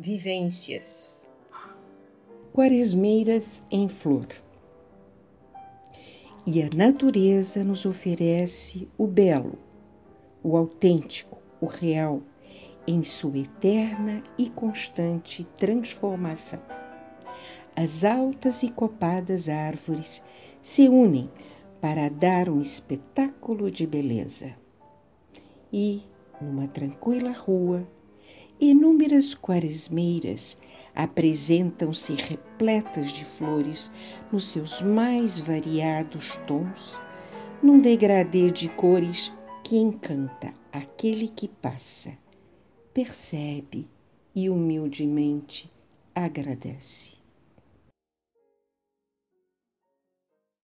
Vivências Quaresmeiras em flor. E a natureza nos oferece o belo, o autêntico, o real, em sua eterna e constante transformação. As altas e copadas árvores se unem para dar um espetáculo de beleza. E, numa tranquila rua, inúmeras quaresmeiras apresentam-se repletas de flores nos seus mais variados tons, num degradê de cores que encanta aquele que passa, percebe e humildemente agradece.